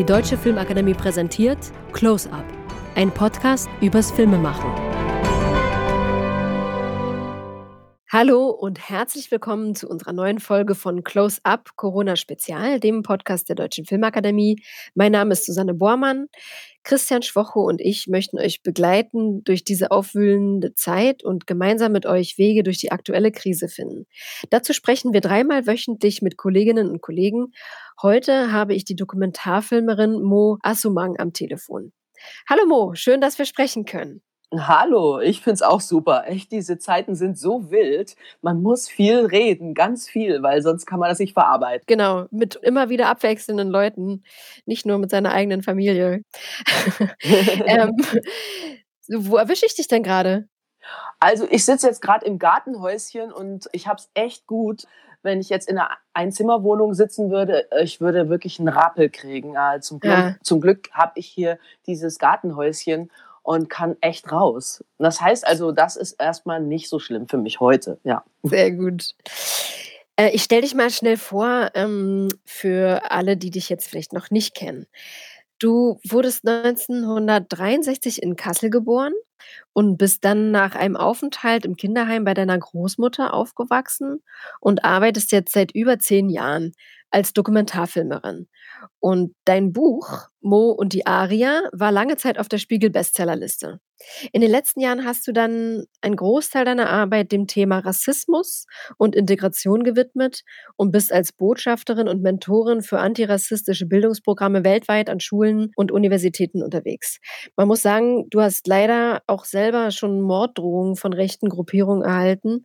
Die Deutsche Filmakademie präsentiert Close Up, ein Podcast übers Filmemachen. Hallo und herzlich willkommen zu unserer neuen Folge von Close Up Corona Spezial, dem Podcast der Deutschen Filmakademie. Mein Name ist Susanne Bormann. Christian Schwocho und ich möchten euch begleiten durch diese aufwühlende Zeit und gemeinsam mit euch Wege durch die aktuelle Krise finden. Dazu sprechen wir dreimal wöchentlich mit Kolleginnen und Kollegen. Heute habe ich die Dokumentarfilmerin Mo Assumang am Telefon. Hallo Mo, schön, dass wir sprechen können. Hallo, ich finde es auch super. Echt, diese Zeiten sind so wild. Man muss viel reden, ganz viel, weil sonst kann man das nicht verarbeiten. Genau, mit immer wieder abwechselnden Leuten, nicht nur mit seiner eigenen Familie. ähm, wo erwische ich dich denn gerade? Also ich sitze jetzt gerade im Gartenhäuschen und ich habe es echt gut. Wenn ich jetzt in einer Einzimmerwohnung sitzen würde, ich würde wirklich einen Rappel kriegen. zum Glück, ja. zum Glück habe ich hier dieses Gartenhäuschen und kann echt raus. Das heißt also, das ist erstmal nicht so schlimm für mich heute, ja. Sehr gut. Äh, ich stelle dich mal schnell vor, ähm, für alle, die dich jetzt vielleicht noch nicht kennen. Du wurdest 1963 in Kassel geboren und bist dann nach einem Aufenthalt im Kinderheim bei deiner Großmutter aufgewachsen und arbeitest jetzt seit über zehn Jahren als Dokumentarfilmerin. Und dein Buch Mo und die Aria war lange Zeit auf der Spiegel-Bestsellerliste. In den letzten Jahren hast du dann einen Großteil deiner Arbeit dem Thema Rassismus und Integration gewidmet und bist als Botschafterin und Mentorin für antirassistische Bildungsprogramme weltweit an Schulen und Universitäten unterwegs. Man muss sagen, du hast leider auch selber schon Morddrohungen von rechten Gruppierungen erhalten,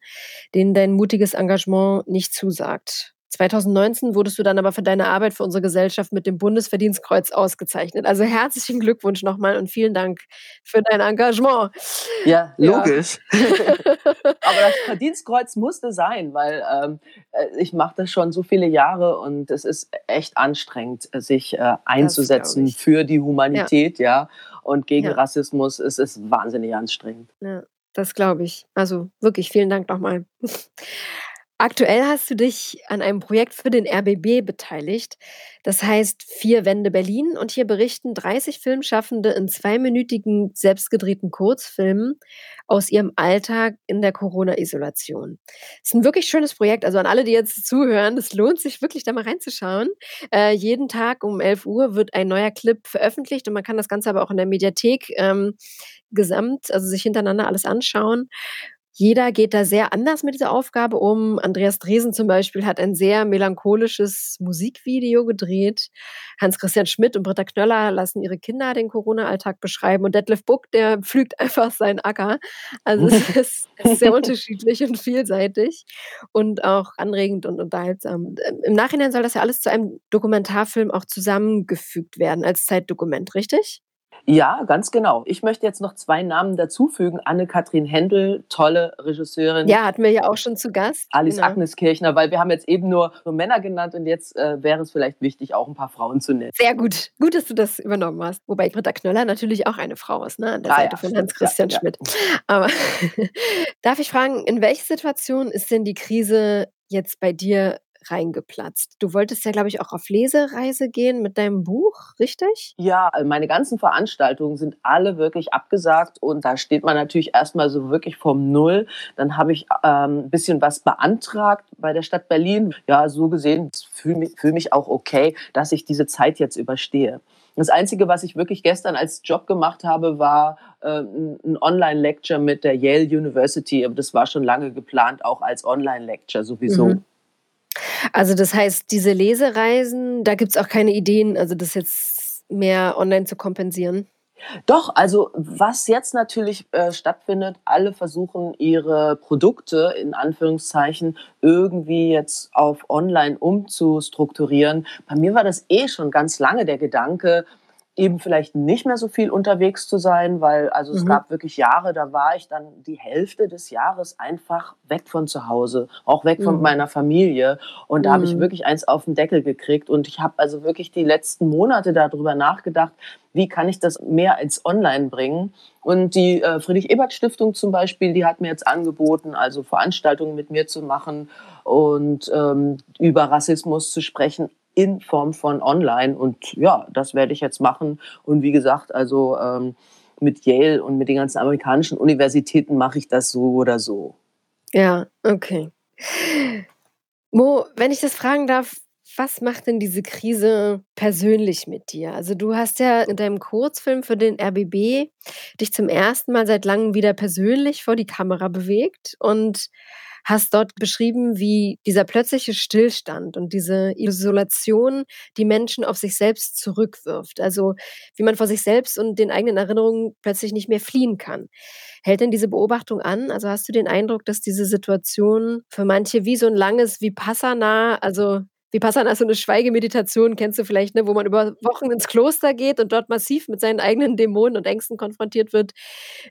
denen dein mutiges Engagement nicht zusagt. 2019 wurdest du dann aber für deine Arbeit für unsere Gesellschaft mit dem Bundesverdienstkreuz ausgezeichnet. Also herzlichen Glückwunsch nochmal und vielen Dank für dein Engagement. Ja, logisch. aber das Verdienstkreuz musste sein, weil ähm, äh, ich mache das schon so viele Jahre und es ist echt anstrengend, sich äh, einzusetzen für die Humanität, ja. ja und gegen ja. Rassismus. Es ist wahnsinnig anstrengend. Ja, das glaube ich. Also wirklich vielen Dank nochmal. Aktuell hast du dich an einem Projekt für den RBB beteiligt. Das heißt Vier Wände Berlin und hier berichten 30 Filmschaffende in zweiminütigen selbstgedrehten Kurzfilmen aus ihrem Alltag in der Corona-Isolation. Es ist ein wirklich schönes Projekt. Also an alle, die jetzt zuhören, es lohnt sich wirklich da mal reinzuschauen. Äh, jeden Tag um 11 Uhr wird ein neuer Clip veröffentlicht und man kann das Ganze aber auch in der Mediathek ähm, gesamt, also sich hintereinander alles anschauen. Jeder geht da sehr anders mit dieser Aufgabe um. Andreas Dresen zum Beispiel hat ein sehr melancholisches Musikvideo gedreht. Hans-Christian Schmidt und Britta Knöller lassen ihre Kinder den Corona-Alltag beschreiben. Und Detlef Buck, der pflügt einfach seinen Acker. Also es ist, es ist sehr unterschiedlich und vielseitig und auch anregend und unterhaltsam. Im Nachhinein soll das ja alles zu einem Dokumentarfilm auch zusammengefügt werden als Zeitdokument, richtig? Ja, ganz genau. Ich möchte jetzt noch zwei Namen dazufügen. Anne-Kathrin Händel, tolle Regisseurin. Ja, hatten wir ja auch schon zu Gast. Alice genau. Agnes Kirchner, weil wir haben jetzt eben nur, nur Männer genannt und jetzt äh, wäre es vielleicht wichtig, auch ein paar Frauen zu nennen. Sehr gut. Gut, dass du das übernommen hast. Wobei Britta Knöller natürlich auch eine Frau ist, ne? an der ah, Seite ja, von Hans-Christian ja, Schmidt. Ja. Aber darf ich fragen, in welche Situation ist denn die Krise jetzt bei dir reingeplatzt. Du wolltest ja, glaube ich, auch auf Lesereise gehen mit deinem Buch, richtig? Ja, also meine ganzen Veranstaltungen sind alle wirklich abgesagt und da steht man natürlich erstmal so wirklich vom Null. Dann habe ich ähm, ein bisschen was beantragt bei der Stadt Berlin. Ja, so gesehen fühle mich, fühl mich auch okay, dass ich diese Zeit jetzt überstehe. Das Einzige, was ich wirklich gestern als Job gemacht habe, war äh, ein Online-Lecture mit der Yale University. Aber das war schon lange geplant, auch als Online-Lecture sowieso. Mhm. Also das heißt, diese Lesereisen, da gibt es auch keine Ideen, also das jetzt mehr online zu kompensieren? Doch, also was jetzt natürlich äh, stattfindet, alle versuchen ihre Produkte in Anführungszeichen irgendwie jetzt auf online umzustrukturieren. Bei mir war das eh schon ganz lange der Gedanke, eben vielleicht nicht mehr so viel unterwegs zu sein, weil also es mhm. gab wirklich Jahre, da war ich dann die Hälfte des Jahres einfach weg von zu Hause, auch weg mhm. von meiner Familie und da mhm. habe ich wirklich eins auf den Deckel gekriegt und ich habe also wirklich die letzten Monate darüber nachgedacht, wie kann ich das mehr ins Online bringen und die äh, Friedrich-Ebert-Stiftung zum Beispiel, die hat mir jetzt angeboten, also Veranstaltungen mit mir zu machen und ähm, über Rassismus zu sprechen, in Form von online. Und ja, das werde ich jetzt machen. Und wie gesagt, also ähm, mit Yale und mit den ganzen amerikanischen Universitäten mache ich das so oder so. Ja, okay. Mo, wenn ich das fragen darf, was macht denn diese Krise persönlich mit dir? Also du hast ja in deinem Kurzfilm für den RBB dich zum ersten Mal seit langem wieder persönlich vor die Kamera bewegt und hast dort beschrieben, wie dieser plötzliche Stillstand und diese Isolation die Menschen auf sich selbst zurückwirft. Also wie man vor sich selbst und den eigenen Erinnerungen plötzlich nicht mehr fliehen kann. Hält denn diese Beobachtung an? Also hast du den Eindruck, dass diese Situation für manche wie so ein langes Vipassana, also Vipassana so eine Schweigemeditation, kennst du vielleicht, ne, wo man über Wochen ins Kloster geht und dort massiv mit seinen eigenen Dämonen und Ängsten konfrontiert wird.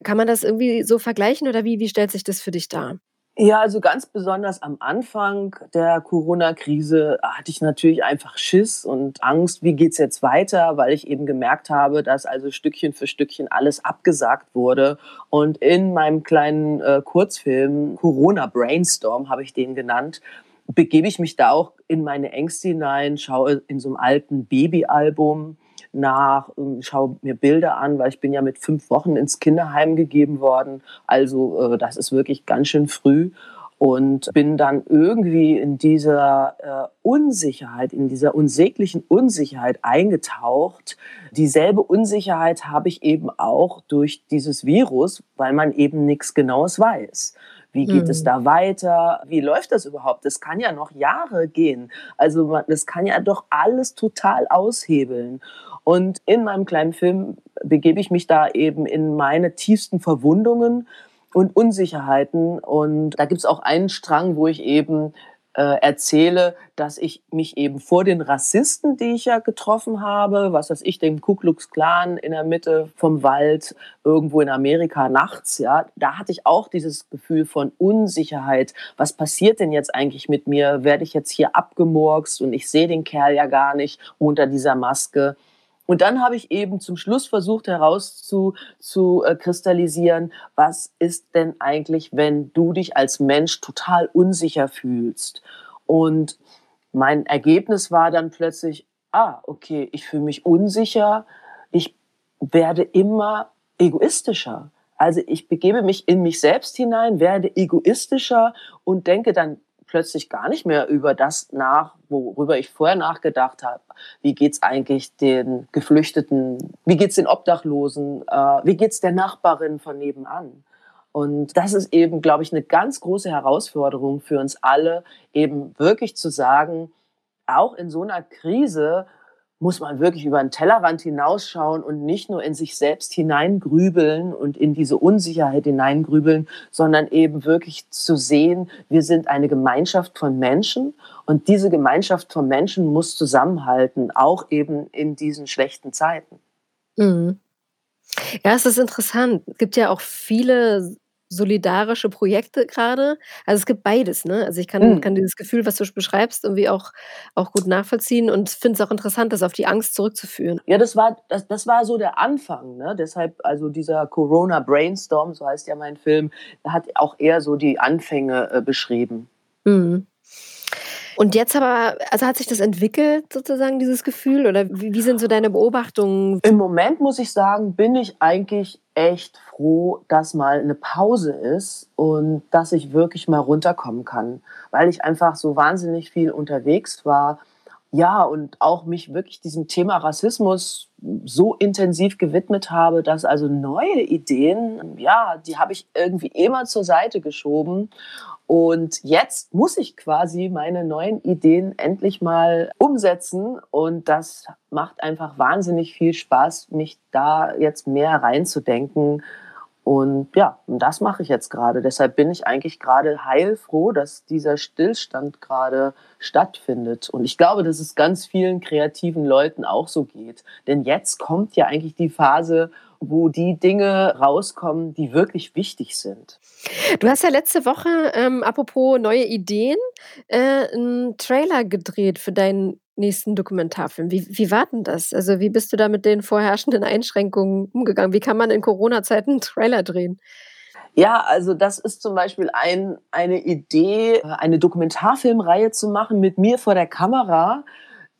Kann man das irgendwie so vergleichen oder wie, wie stellt sich das für dich dar? Ja, also ganz besonders am Anfang der Corona-Krise hatte ich natürlich einfach Schiss und Angst, wie geht's jetzt weiter, weil ich eben gemerkt habe, dass also Stückchen für Stückchen alles abgesagt wurde. Und in meinem kleinen äh, Kurzfilm Corona Brainstorm habe ich den genannt, begebe ich mich da auch in meine Ängste hinein, schaue in so einem alten Babyalbum nach, ähm, schaue mir Bilder an, weil ich bin ja mit fünf Wochen ins Kinderheim gegeben worden. Also äh, das ist wirklich ganz schön früh und bin dann irgendwie in dieser äh, Unsicherheit, in dieser unsäglichen Unsicherheit eingetaucht. Dieselbe Unsicherheit habe ich eben auch durch dieses Virus, weil man eben nichts Genaues weiß. Wie geht mhm. es da weiter? Wie läuft das überhaupt? Das kann ja noch Jahre gehen. Also das kann ja doch alles total aushebeln. Und in meinem kleinen Film begebe ich mich da eben in meine tiefsten Verwundungen und Unsicherheiten. Und da gibt es auch einen Strang, wo ich eben äh, erzähle, dass ich mich eben vor den Rassisten, die ich ja getroffen habe, was weiß ich, dem Ku Klux Klan in der Mitte vom Wald, irgendwo in Amerika nachts, ja, da hatte ich auch dieses Gefühl von Unsicherheit. Was passiert denn jetzt eigentlich mit mir? Werde ich jetzt hier abgemurkst und ich sehe den Kerl ja gar nicht unter dieser Maske? Und dann habe ich eben zum Schluss versucht herauszukristallisieren, äh, was ist denn eigentlich, wenn du dich als Mensch total unsicher fühlst? Und mein Ergebnis war dann plötzlich, ah, okay, ich fühle mich unsicher, ich werde immer egoistischer. Also ich begebe mich in mich selbst hinein, werde egoistischer und denke dann plötzlich gar nicht mehr über das nach, worüber ich vorher nachgedacht habe. Wie geht's eigentlich den Geflüchteten? Wie geht's den Obdachlosen? Äh, wie geht's der Nachbarin von nebenan? Und das ist eben, glaube ich, eine ganz große Herausforderung für uns alle, eben wirklich zu sagen, auch in so einer Krise muss man wirklich über den Tellerrand hinausschauen und nicht nur in sich selbst hineingrübeln und in diese Unsicherheit hineingrübeln, sondern eben wirklich zu sehen, wir sind eine Gemeinschaft von Menschen und diese Gemeinschaft von Menschen muss zusammenhalten, auch eben in diesen schlechten Zeiten. Mhm. Ja, es ist interessant. Es gibt ja auch viele solidarische Projekte gerade. Also, es gibt beides, ne? Also, ich kann Mhm. kann dieses Gefühl, was du beschreibst, irgendwie auch auch gut nachvollziehen und finde es auch interessant, das auf die Angst zurückzuführen. Ja, das war das das war so der Anfang, ne? Deshalb also dieser Corona Brainstorm, so heißt ja mein Film, hat auch eher so die Anfänge, äh, beschrieben. Mhm. Und jetzt aber also, hat sich das entwickelt sozusagen, dieses Gefühl oder wie wie sind so deine Beobachtungen? Im Moment muss ich sagen, bin ich eigentlich echt froh, dass mal eine Pause ist und dass ich wirklich mal runterkommen kann, weil ich einfach so wahnsinnig viel unterwegs war. Ja, und auch mich wirklich diesem Thema Rassismus so intensiv gewidmet habe, dass also neue Ideen, ja, die habe ich irgendwie immer zur Seite geschoben und jetzt muss ich quasi meine neuen Ideen endlich mal umsetzen. Und das macht einfach wahnsinnig viel Spaß, mich da jetzt mehr reinzudenken. Und ja, das mache ich jetzt gerade. Deshalb bin ich eigentlich gerade heilfroh, dass dieser Stillstand gerade stattfindet. Und ich glaube, dass es ganz vielen kreativen Leuten auch so geht. Denn jetzt kommt ja eigentlich die Phase, wo die Dinge rauskommen, die wirklich wichtig sind. Du hast ja letzte Woche, ähm, apropos neue Ideen, äh, 'n Trailer gedreht für deinen nächsten Dokumentarfilm. Wie wie war denn das? Also, wie bist du da mit den vorherrschenden Einschränkungen umgegangen? Wie kann man in Corona-Zeiten 'n Trailer drehen? Ja, also das ist zum Beispiel ein eine Idee, äh, eine Dokumentarfilmreihe zu machen mit mir vor der Kamera,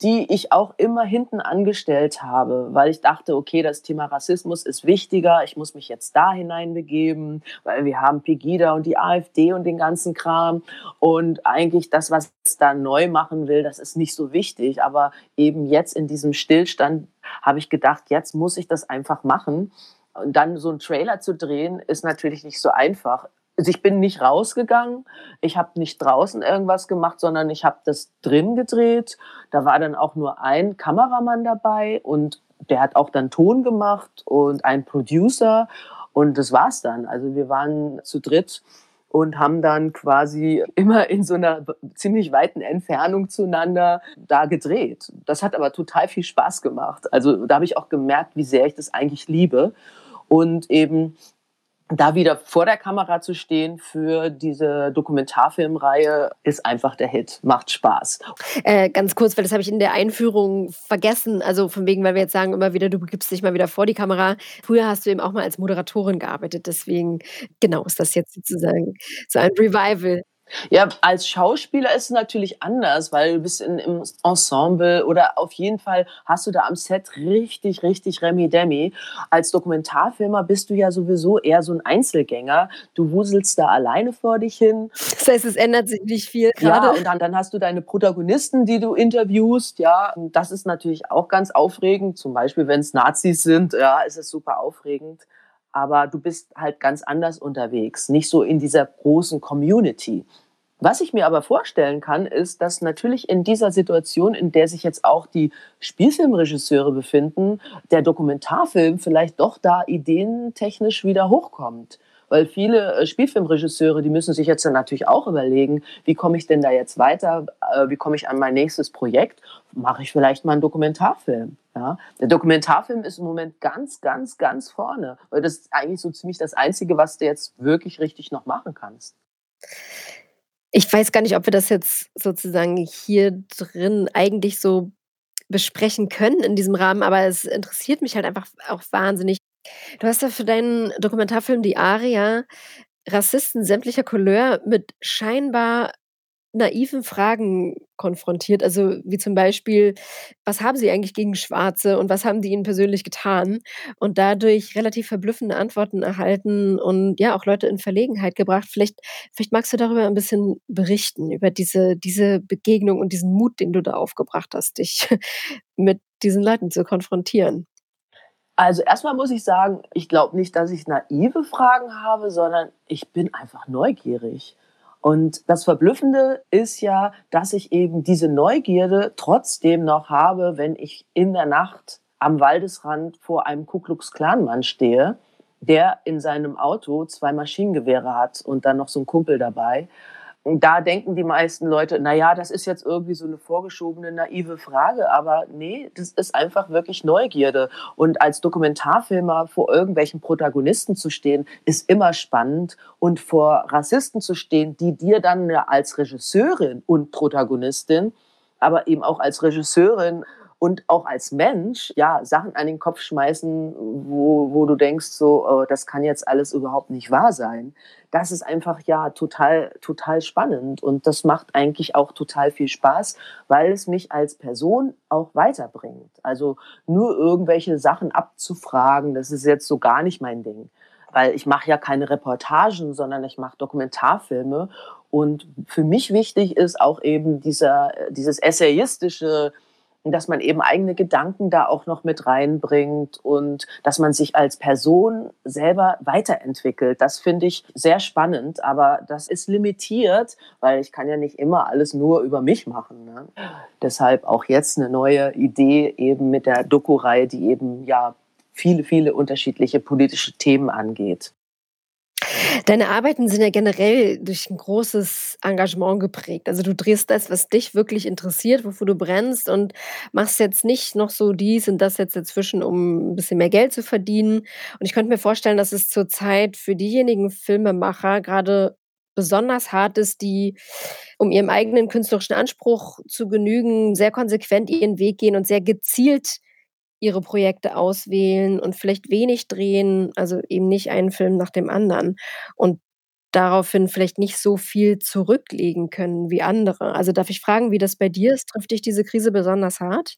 die ich auch immer hinten angestellt habe, weil ich dachte, okay, das Thema Rassismus ist wichtiger, ich muss mich jetzt da hineinbegeben, weil wir haben Pegida und die AfD und den ganzen Kram. Und eigentlich das, was ich da neu machen will, das ist nicht so wichtig, aber eben jetzt in diesem Stillstand habe ich gedacht, jetzt muss ich das einfach machen. Und dann so einen Trailer zu drehen, ist natürlich nicht so einfach also ich bin nicht rausgegangen, ich habe nicht draußen irgendwas gemacht, sondern ich habe das drin gedreht. Da war dann auch nur ein Kameramann dabei und der hat auch dann Ton gemacht und ein Producer und das war's dann. Also wir waren zu dritt und haben dann quasi immer in so einer ziemlich weiten Entfernung zueinander da gedreht. Das hat aber total viel Spaß gemacht. Also da habe ich auch gemerkt, wie sehr ich das eigentlich liebe. Und eben da wieder vor der Kamera zu stehen für diese Dokumentarfilmreihe ist einfach der Hit. Macht Spaß. Äh, ganz kurz, weil das habe ich in der Einführung vergessen. Also von wegen, weil wir jetzt sagen immer wieder, du begibst dich mal wieder vor die Kamera. Früher hast du eben auch mal als Moderatorin gearbeitet. Deswegen, genau, ist das jetzt sozusagen so ein Revival. Ja, als Schauspieler ist es natürlich anders, weil du bist in, im Ensemble oder auf jeden Fall hast du da am Set richtig, richtig Remi Demi. Als Dokumentarfilmer bist du ja sowieso eher so ein Einzelgänger. Du wuselst da alleine vor dich hin. Das heißt, es ändert sich nicht viel gerade. Ja, und dann, dann hast du deine Protagonisten, die du interviewst. Ja, und das ist natürlich auch ganz aufregend. Zum Beispiel, wenn es Nazis sind, ja, ist es super aufregend aber du bist halt ganz anders unterwegs, nicht so in dieser großen Community. Was ich mir aber vorstellen kann, ist, dass natürlich in dieser Situation, in der sich jetzt auch die Spielfilmregisseure befinden, der Dokumentarfilm vielleicht doch da ideentechnisch wieder hochkommt. Weil viele äh, Spielfilmregisseure, die müssen sich jetzt dann natürlich auch überlegen, wie komme ich denn da jetzt weiter, äh, wie komme ich an mein nächstes Projekt, mache ich vielleicht mal einen Dokumentarfilm. Ja? Der Dokumentarfilm ist im Moment ganz, ganz, ganz vorne, weil das ist eigentlich so ziemlich das Einzige, was du jetzt wirklich richtig noch machen kannst. Ich weiß gar nicht, ob wir das jetzt sozusagen hier drin eigentlich so besprechen können in diesem Rahmen, aber es interessiert mich halt einfach auch wahnsinnig. Du hast ja für deinen Dokumentarfilm Die Aria Rassisten sämtlicher Couleur mit scheinbar naiven Fragen konfrontiert. Also wie zum Beispiel, was haben Sie eigentlich gegen Schwarze und was haben die Ihnen persönlich getan? Und dadurch relativ verblüffende Antworten erhalten und ja auch Leute in Verlegenheit gebracht. Vielleicht, vielleicht magst du darüber ein bisschen berichten, über diese, diese Begegnung und diesen Mut, den du da aufgebracht hast, dich mit diesen Leuten zu konfrontieren. Also erstmal muss ich sagen, ich glaube nicht, dass ich naive Fragen habe, sondern ich bin einfach neugierig. Und das Verblüffende ist ja, dass ich eben diese Neugierde trotzdem noch habe, wenn ich in der Nacht am Waldesrand vor einem Ku Klux Klan stehe, der in seinem Auto zwei Maschinengewehre hat und dann noch so ein Kumpel dabei da denken die meisten Leute, na ja, das ist jetzt irgendwie so eine vorgeschobene, naive Frage, aber nee, das ist einfach wirklich Neugierde. Und als Dokumentarfilmer vor irgendwelchen Protagonisten zu stehen, ist immer spannend. Und vor Rassisten zu stehen, die dir dann als Regisseurin und Protagonistin, aber eben auch als Regisseurin und auch als Mensch ja Sachen an den Kopf schmeißen, wo, wo du denkst, so, oh, das kann jetzt alles überhaupt nicht wahr sein. Das ist einfach ja total, total spannend und das macht eigentlich auch total viel Spaß, weil es mich als Person auch weiterbringt. Also nur irgendwelche Sachen abzufragen, das ist jetzt so gar nicht mein Ding weil ich mache ja keine Reportagen, sondern ich mache Dokumentarfilme. Und für mich wichtig ist auch eben dieser, dieses essayistische dass man eben eigene Gedanken da auch noch mit reinbringt und dass man sich als Person selber weiterentwickelt. Das finde ich sehr spannend, aber das ist limitiert, weil ich kann ja nicht immer alles nur über mich machen. Ne? Deshalb auch jetzt eine neue Idee eben mit der Doku-Reihe, die eben ja viele, viele unterschiedliche politische Themen angeht. Deine Arbeiten sind ja generell durch ein großes Engagement geprägt. Also du drehst das, was dich wirklich interessiert, wofür du brennst und machst jetzt nicht noch so dies und das jetzt dazwischen, um ein bisschen mehr Geld zu verdienen. Und ich könnte mir vorstellen, dass es zurzeit für diejenigen Filmemacher gerade besonders hart ist, die, um ihrem eigenen künstlerischen Anspruch zu genügen, sehr konsequent ihren Weg gehen und sehr gezielt ihre Projekte auswählen und vielleicht wenig drehen, also eben nicht einen Film nach dem anderen. Und daraufhin vielleicht nicht so viel zurücklegen können wie andere. Also, darf ich fragen, wie das bei dir ist? Trifft dich diese Krise besonders hart?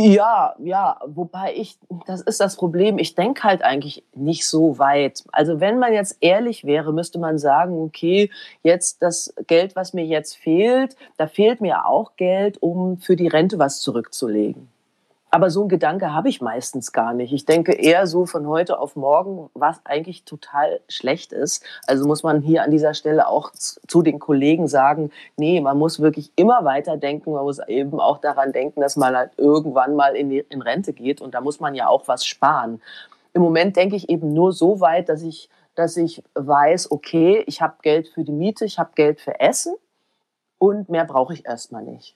Ja, ja, wobei ich das ist das Problem, ich denke halt eigentlich nicht so weit. Also, wenn man jetzt ehrlich wäre, müsste man sagen: „Okay, jetzt das Geld, was mir jetzt fehlt da fehlt mir auch Geld, um für die Rente was zurückzulegen.“ Aber so 'n Gedanke habe ich meistens gar nicht. Ich denke eher so von heute auf morgen, was eigentlich total schlecht ist. Also, muss man hier an dieser Stelle auch zu den Kollegen sagen: „Ne, man muss wirklich immer weiterdenken. Man muss eben auch daran denken, dass man halt irgendwann mal in die in Rente geht und da muss man ja auch was sparen.“ Im Moment denke ich eben nur so weit, dass ich dass ich weiß: „Okay, ich habe Geld für die Miete, ich habe Geld für Essen und mehr brauche ich erst mal nicht.“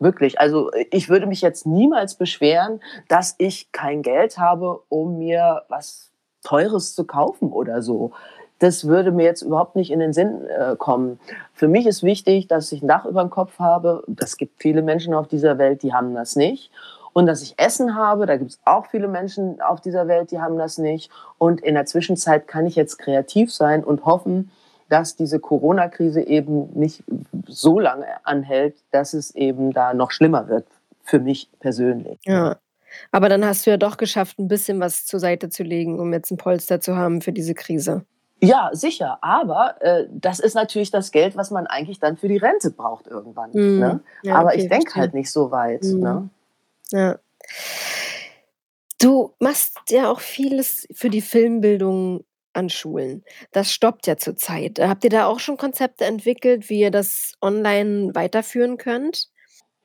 Wirklich. Also, ich würde mich jetzt niemals beschweren, dass ich kein Geld habe, um mir was Teures zu kaufen oder so. Das würde mir jetzt überhaupt nicht in den Sinn, äh, kommen. Für mich ist wichtig, dass ich 'n Dach überm Kopf habe. Es gibt viele Menschen auf dieser Welt, die haben das nicht. Und dass ich Essen habe, da gibt's auch viele Menschen auf dieser Welt, die haben das nicht. Und in der Zwischenzeit kann ich jetzt kreativ sein und hoffen, dass diese Corona-Krise eben nicht so lange anhält, dass es eben da noch schlimmer wird für mich persönlich. Ja. Aber dann hast du ja doch geschafft, 'n bisschen was zur Seite zu legen, um jetzt 'n Polster zu haben für diese Krise. Ja, sicher, aber, äh, das ist natürlich das Geld, was man eigentlich dann für die Rente braucht irgendwann, Mhm. ne? Ja, Aber okay, ich denke halt nicht so weit, Mhm. ne? Ja. Du machst ja auch vieles für die Filmbildung an Schulen. Das stoppt ja zurzeit. Habt ihr da auch schon Konzepte entwickelt, wie ihr das online weiterführen könnt?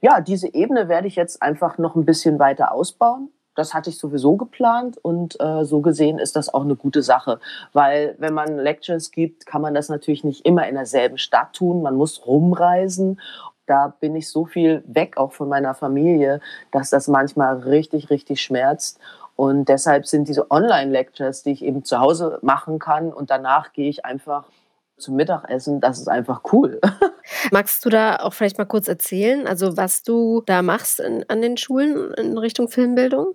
Ja, diese Ebene werde ich jetzt einfach noch 'n bisschen weiter ausbauen. Das hatte ich sowieso geplant und, äh, so gesehen ist das auch 'ne gute Sache, weil wenn man Lectures gibt, kann man das natürlich nicht immer in derselben Stadt tun. Man muss rumreisen. Da bin ich so viel weg, auch von meiner Familie, dass das manchmal richtig, richtig schmerzt. Und deshalb sind diese Online-Lectures, die ich eben zu Hause machen kann und danach gehe ich einfach zum Mittagessen, das ist einfach cool. Magst du da auch vielleicht mal kurz erzählen, also, was du da machst in an den Schulen in Richtung Filmbildung?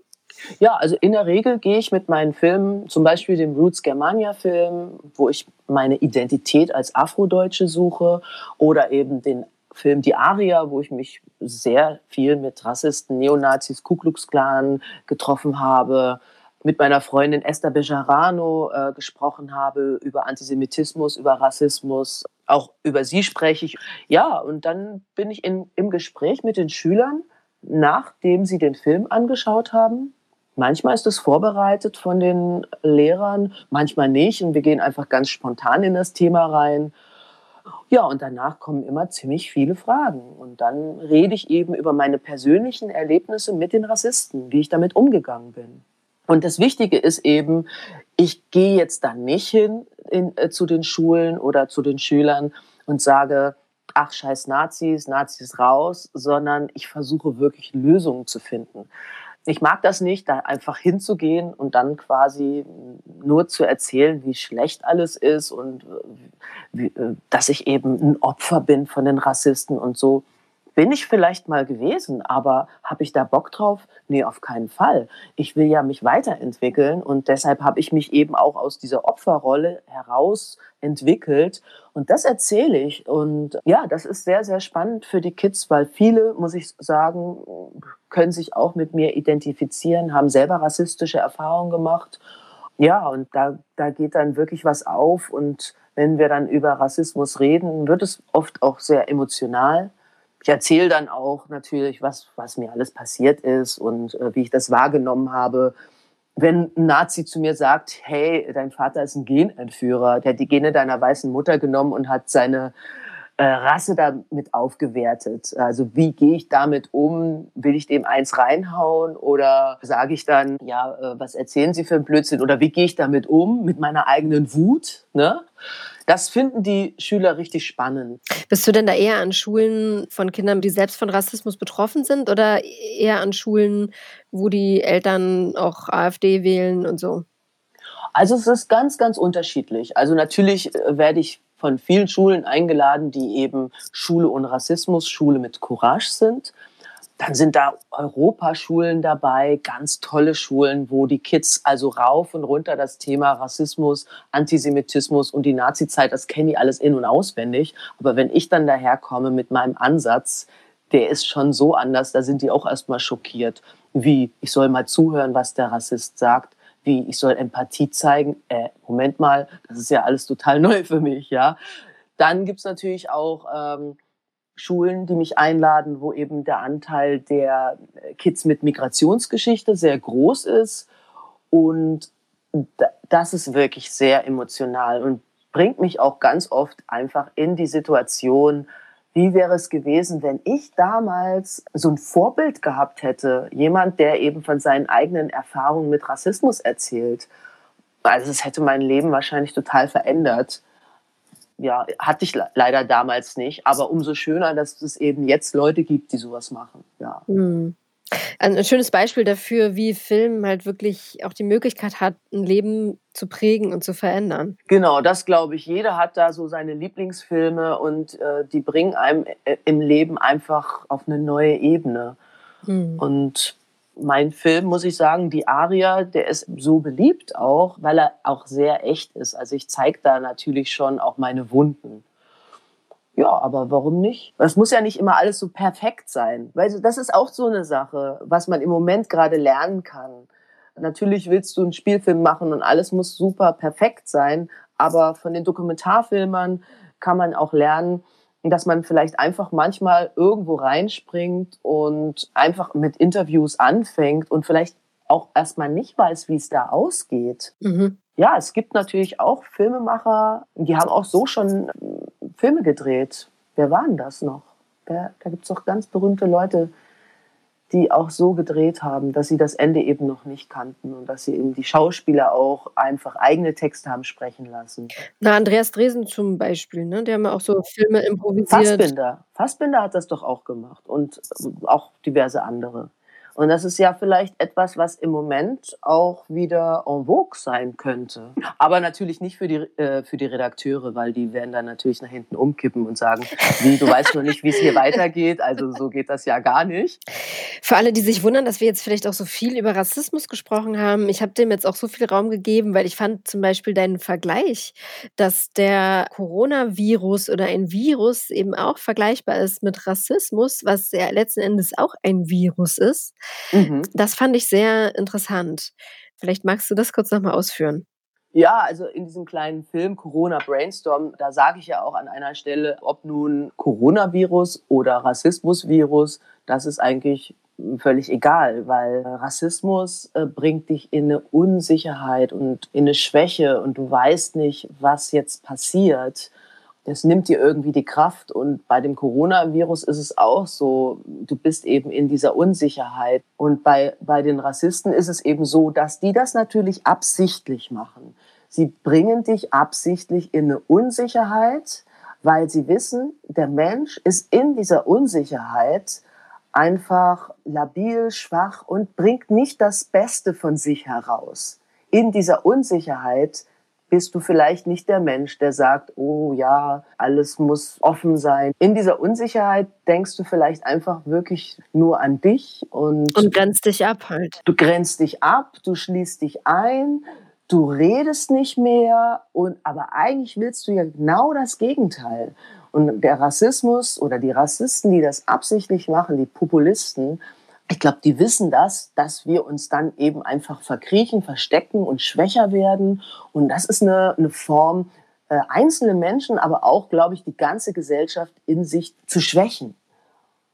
Ja, also, in der Regel gehe ich mit meinen Filmen, zum Beispiel dem Roots Germania Film, wo ich meine Identität als Afrodeutsche suche oder eben den Film Die Aria, wo ich mich sehr viel mit Rassisten, Neonazis, Ku Klux Klan getroffen habe, mit meiner Freundin Esther Bejarano, äh, gesprochen habe über Antisemitismus, über Rassismus. Auch über sie spreche ich. Ja, und dann bin ich in im Gespräch mit den Schülern, nachdem sie den Film angeschaut haben. Manchmal ist es vorbereitet von den Lehrern, manchmal nicht und wir gehen einfach ganz spontan in das Thema rein. Ja, und danach kommen immer ziemlich viele Fragen und dann rede ich eben über meine persönlichen Erlebnisse mit den Rassisten, wie ich damit umgegangen bin. Und das Wichtige ist eben, ich gehe jetzt da nicht hin in äh, zu den Schulen oder zu den Schülern und sage: „Ach, scheiß Nazis, Nazis raus“, sondern ich versuche wirklich Lösungen zu finden. Ich mag das nicht, da einfach hinzugehen und dann quasi nur zu erzählen, wie schlecht alles ist und, äh, wie äh, dass ich eben 'n Opfer bin von den Rassisten und so. Bin ich vielleicht mal gewesen, aber habe ich da Bock drauf? Ne, auf keinen Fall. Ich will ja mich weiterentwickeln und deshalb habe ich mich eben auch aus dieser Opferrolle heraus entwickelt und das erzähle ich. Und ja, das ist sehr, sehr spannend für die Kids, weil viele, muss ich sagen, können sich auch mit mir identifizieren, haben selber rassistische Erfahrungen gemacht. Ja, und da da geht dann wirklich was auf und wenn wir dann über Rassismus reden, wird es oft auch sehr emotional. Ich erzähle dann auch natürlich, was was mir alles passiert ist und, äh, wie ich das wahrgenommen habe. Wenn 'n Nazi zu mir sagt: „Hey, dein Vater ist 'n Genentführer, der hat die Gene deiner weißen Mutter genommen und hat seine, äh, Rasse damit aufgewertet.“ Also, wie gehe ich damit um? Will ich dem eins reinhauen oder sage ich dann: „Ja, äh, was erzählen Sie für 'n Blödsinn?“ Oder wie gehe ich damit um, mit meiner eigenen Wut, ne? Das finden die Schüler richtig spannend. Bist du denn da eher an Schulen von Kindern, die selbst von Rassismus betroffen sind oder eher an Schulen, wo die Eltern auch AfD wählen und so? Also, es ist ganz, ganz unterschiedlich. Also, natürlich, äh, werde ich von vielen Schulen eingeladen, die eben Schule ohne Rassismus, Schule mit Courage sind. Dann sind da Europaschulen dabei, ganz tolle Schulen, wo die Kids also rauf und runter das Thema Rassismus, Antisemitismus und die Nazizeit, das kennen die alles in- und auswendig. Aber wenn ich dann daherkomme mit meinem Ansatz, der ist schon so anders, da sind die auch erstmal schockiert. Wie, ich soll mal zuhören, was der Rassist sagt. Wie, ich soll Empathie zeigen. Äh, Moment mal, das ist ja alles total neu für mich, ja. Dann gibt's natürlich auch ähm, Schulen, die mich einladen, wo eben der Anteil der Kids mit Migrationsgeschichte sehr groß ist. Und das ist wirklich sehr emotional und bringt mich auch ganz oft einfach in die Situation, wie wäre es gewesen, wenn ich damals so ein Vorbild gehabt hätte, jemand, der eben von seinen eigenen Erfahrungen mit Rassismus erzählt. Also es hätte mein Leben wahrscheinlich total verändert ja, hatte ich leider damals nicht. Aber umso schöner, dass es eben jetzt Leute gibt, die sowas machen. Ja. Mhm. Ein schönes Beispiel dafür, wie Film halt wirklich auch die Möglichkeit hat, ein Leben zu prägen und zu verändern. Genau, das glaube ich. Jeder hat da so seine Lieblingsfilme und äh, die bringen einem äh, im Leben einfach auf eine neue Ebene. Mhm. Und mein Film, muss ich sagen, die Aria, der ist so beliebt auch, weil er auch sehr echt ist. Also ich zeige da natürlich schon auch meine Wunden. Ja, aber warum nicht? Es muss ja nicht immer alles so perfekt sein. Weil das ist auch so eine Sache, was man im Moment gerade lernen kann. Natürlich willst du einen Spielfilm machen und alles muss super perfekt sein, aber von den Dokumentarfilmern kann man auch lernen, dass man vielleicht einfach manchmal irgendwo reinspringt und einfach mit Interviews anfängt und vielleicht auch erstmal nicht weiß, wie es da ausgeht. Mhm. Ja, es gibt natürlich auch Filmemacher, die haben auch so schon äh, Filme gedreht. Wer waren das noch? Da, da gibt es doch ganz berühmte Leute, die auch so gedreht haben, dass sie das Ende eben noch nicht kannten und dass sie eben die Schauspieler auch einfach eigene Texte haben sprechen lassen. Na, Andreas Dresen zum Beispiel, ne? Der haben auch so Filme improvisiert. Fassbinder. Fassbinder hat das doch auch gemacht und auch diverse andere. Und das ist ja vielleicht etwas, was im Moment auch wieder en vogue sein könnte. Aber natürlich nicht für die, äh, für die Redakteure, weil die werden dann natürlich nach hinten umkippen und sagen, wie, du weißt noch nicht, wie es hier weitergeht. Also so geht das ja gar nicht. Für alle, die sich wundern, dass wir jetzt vielleicht auch so viel über Rassismus gesprochen haben, ich habe dem jetzt auch so viel Raum gegeben, weil ich fand zum Beispiel deinen Vergleich, dass der Coronavirus oder ein Virus eben auch vergleichbar ist mit Rassismus, was ja letzten Endes auch ein Virus ist. Mhm. Das fand ich sehr interessant. Vielleicht magst du das kurz nochmal ausführen. Ja, also in diesem kleinen Film Corona Brainstorm, da sage ich ja auch an einer Stelle, ob nun Coronavirus oder Rassismusvirus, das ist eigentlich völlig egal, weil Rassismus äh, bringt dich in eine Unsicherheit und in eine Schwäche und du weißt nicht, was jetzt passiert das nimmt dir irgendwie die Kraft. Und bei dem Coronavirus ist es auch so, du bist eben in dieser Unsicherheit. Und bei, bei den Rassisten ist es eben so, dass die das natürlich absichtlich machen. Sie bringen dich absichtlich in eine Unsicherheit, weil sie wissen, der Mensch ist in dieser Unsicherheit einfach labil, schwach und bringt nicht das Beste von sich heraus. In dieser Unsicherheit bist du vielleicht nicht der Mensch, der sagt, oh ja, alles muss offen sein. In dieser Unsicherheit denkst du vielleicht einfach wirklich nur an dich und, und grenzt dich ab halt. Du grenzt dich ab, du schließt dich ein, du redest nicht mehr und aber eigentlich willst du ja genau das Gegenteil. Und der Rassismus oder die Rassisten, die das absichtlich machen, die Populisten, ich glaube, die wissen das, dass wir uns dann eben einfach verkriechen, verstecken und schwächer werden. Und das ist eine, eine Form, äh, einzelne Menschen, aber auch, glaube ich, die ganze Gesellschaft in sich zu schwächen.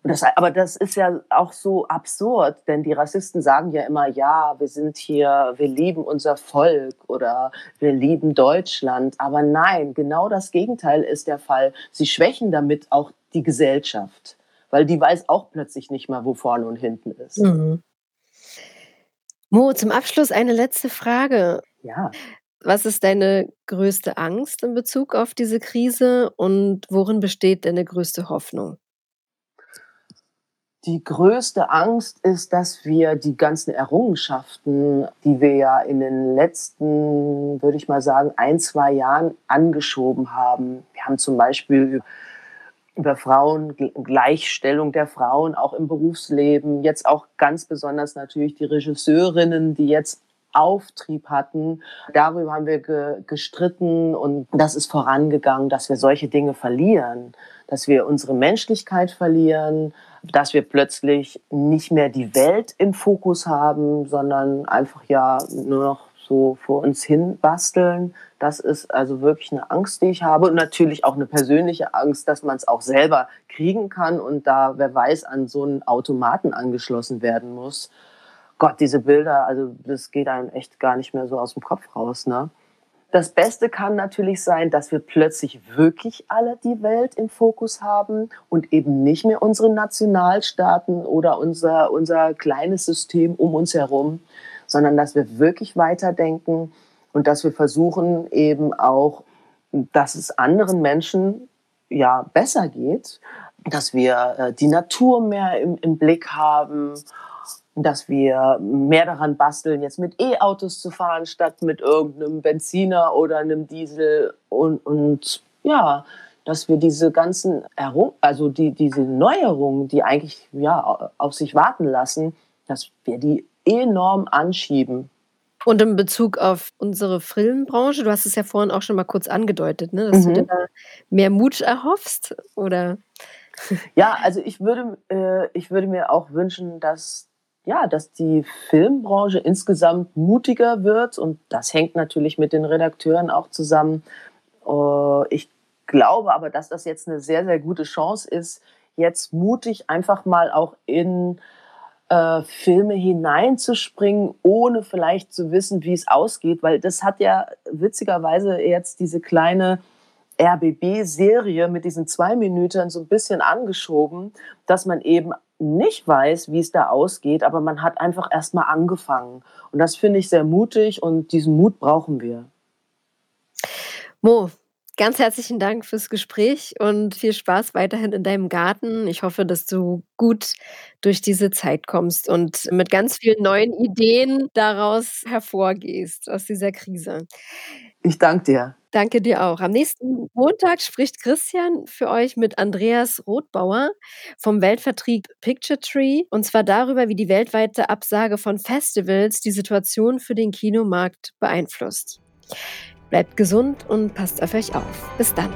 Das, aber das ist ja auch so absurd, denn die Rassisten sagen ja immer, ja, wir sind hier, wir lieben unser Volk oder wir lieben Deutschland. Aber nein, genau das Gegenteil ist der Fall. Sie schwächen damit auch die Gesellschaft weil die weiß auch plötzlich nicht mehr, wo vorne und hinten ist. Mhm. Mo, zum Abschluss eine letzte Frage. Ja. Was ist deine größte Angst in Bezug auf diese Krise und worin besteht deine größte Hoffnung? Die größte Angst ist, dass wir die ganzen Errungenschaften, die wir ja in den letzten, würde ich mal sagen, ein, zwei Jahren angeschoben haben. Wir haben zum Beispiel über Frauen, Gleichstellung der Frauen auch im Berufsleben, jetzt auch ganz besonders natürlich die Regisseurinnen, die jetzt Auftrieb hatten. Darüber haben wir ge gestritten und das ist vorangegangen, dass wir solche Dinge verlieren, dass wir unsere Menschlichkeit verlieren, dass wir plötzlich nicht mehr die Welt im Fokus haben, sondern einfach ja nur noch so vor uns hin basteln. Das ist also wirklich eine Angst, die ich habe und natürlich auch eine persönliche Angst, dass man es auch selber kriegen kann und da, wer weiß, an so einen Automaten angeschlossen werden muss. Gott, diese Bilder, also das geht einem echt gar nicht mehr so aus dem Kopf raus, ne? Das Beste kann natürlich sein, dass wir plötzlich wirklich alle die Welt im Fokus haben und eben nicht mehr unsere Nationalstaaten oder unser, unser kleines System um uns herum, sondern dass wir wirklich weiterdenken und dass wir versuchen eben auch, dass es anderen Menschen ja besser geht, dass wir äh, die Natur mehr im, im Blick haben dass wir mehr daran basteln, jetzt mit E-Autos zu fahren, statt mit irgendeinem Benziner oder einem Diesel. Und, und ja, dass wir diese ganzen, Errung also die, diese Neuerungen, die eigentlich ja, auf sich warten lassen, dass wir die enorm anschieben. Und in Bezug auf unsere Filmbranche, du hast es ja vorhin auch schon mal kurz angedeutet, ne, dass mhm. du dir da mehr Mut erhoffst, oder? Ja, also ich würde, äh, ich würde mir auch wünschen, dass ja, dass die Filmbranche insgesamt mutiger wird und das hängt natürlich mit den Redakteuren auch zusammen. Äh, ich glaube aber, dass das jetzt eine sehr, sehr gute Chance ist, jetzt mutig einfach mal auch in äh, Filme hineinzuspringen, ohne vielleicht zu wissen, wie es ausgeht, weil das hat ja witzigerweise jetzt diese kleine RBB-Serie mit diesen zwei Minuten so ein bisschen angeschoben, dass man eben nicht weiß, wie es da ausgeht, aber man hat einfach erstmal angefangen. Und das finde ich sehr mutig und diesen Mut brauchen wir. Mo, ganz herzlichen Dank fürs Gespräch und viel Spaß weiterhin in deinem Garten. Ich hoffe, dass du gut durch diese Zeit kommst und mit ganz vielen neuen Ideen daraus hervorgehst, aus dieser Krise. Ich danke dir. Danke dir auch. Am nächsten Montag spricht Christian für euch mit Andreas Rothbauer vom Weltvertrieb Picture Tree und zwar darüber, wie die weltweite Absage von Festivals die Situation für den Kinomarkt beeinflusst. Bleibt gesund und passt auf euch auf. Bis dann.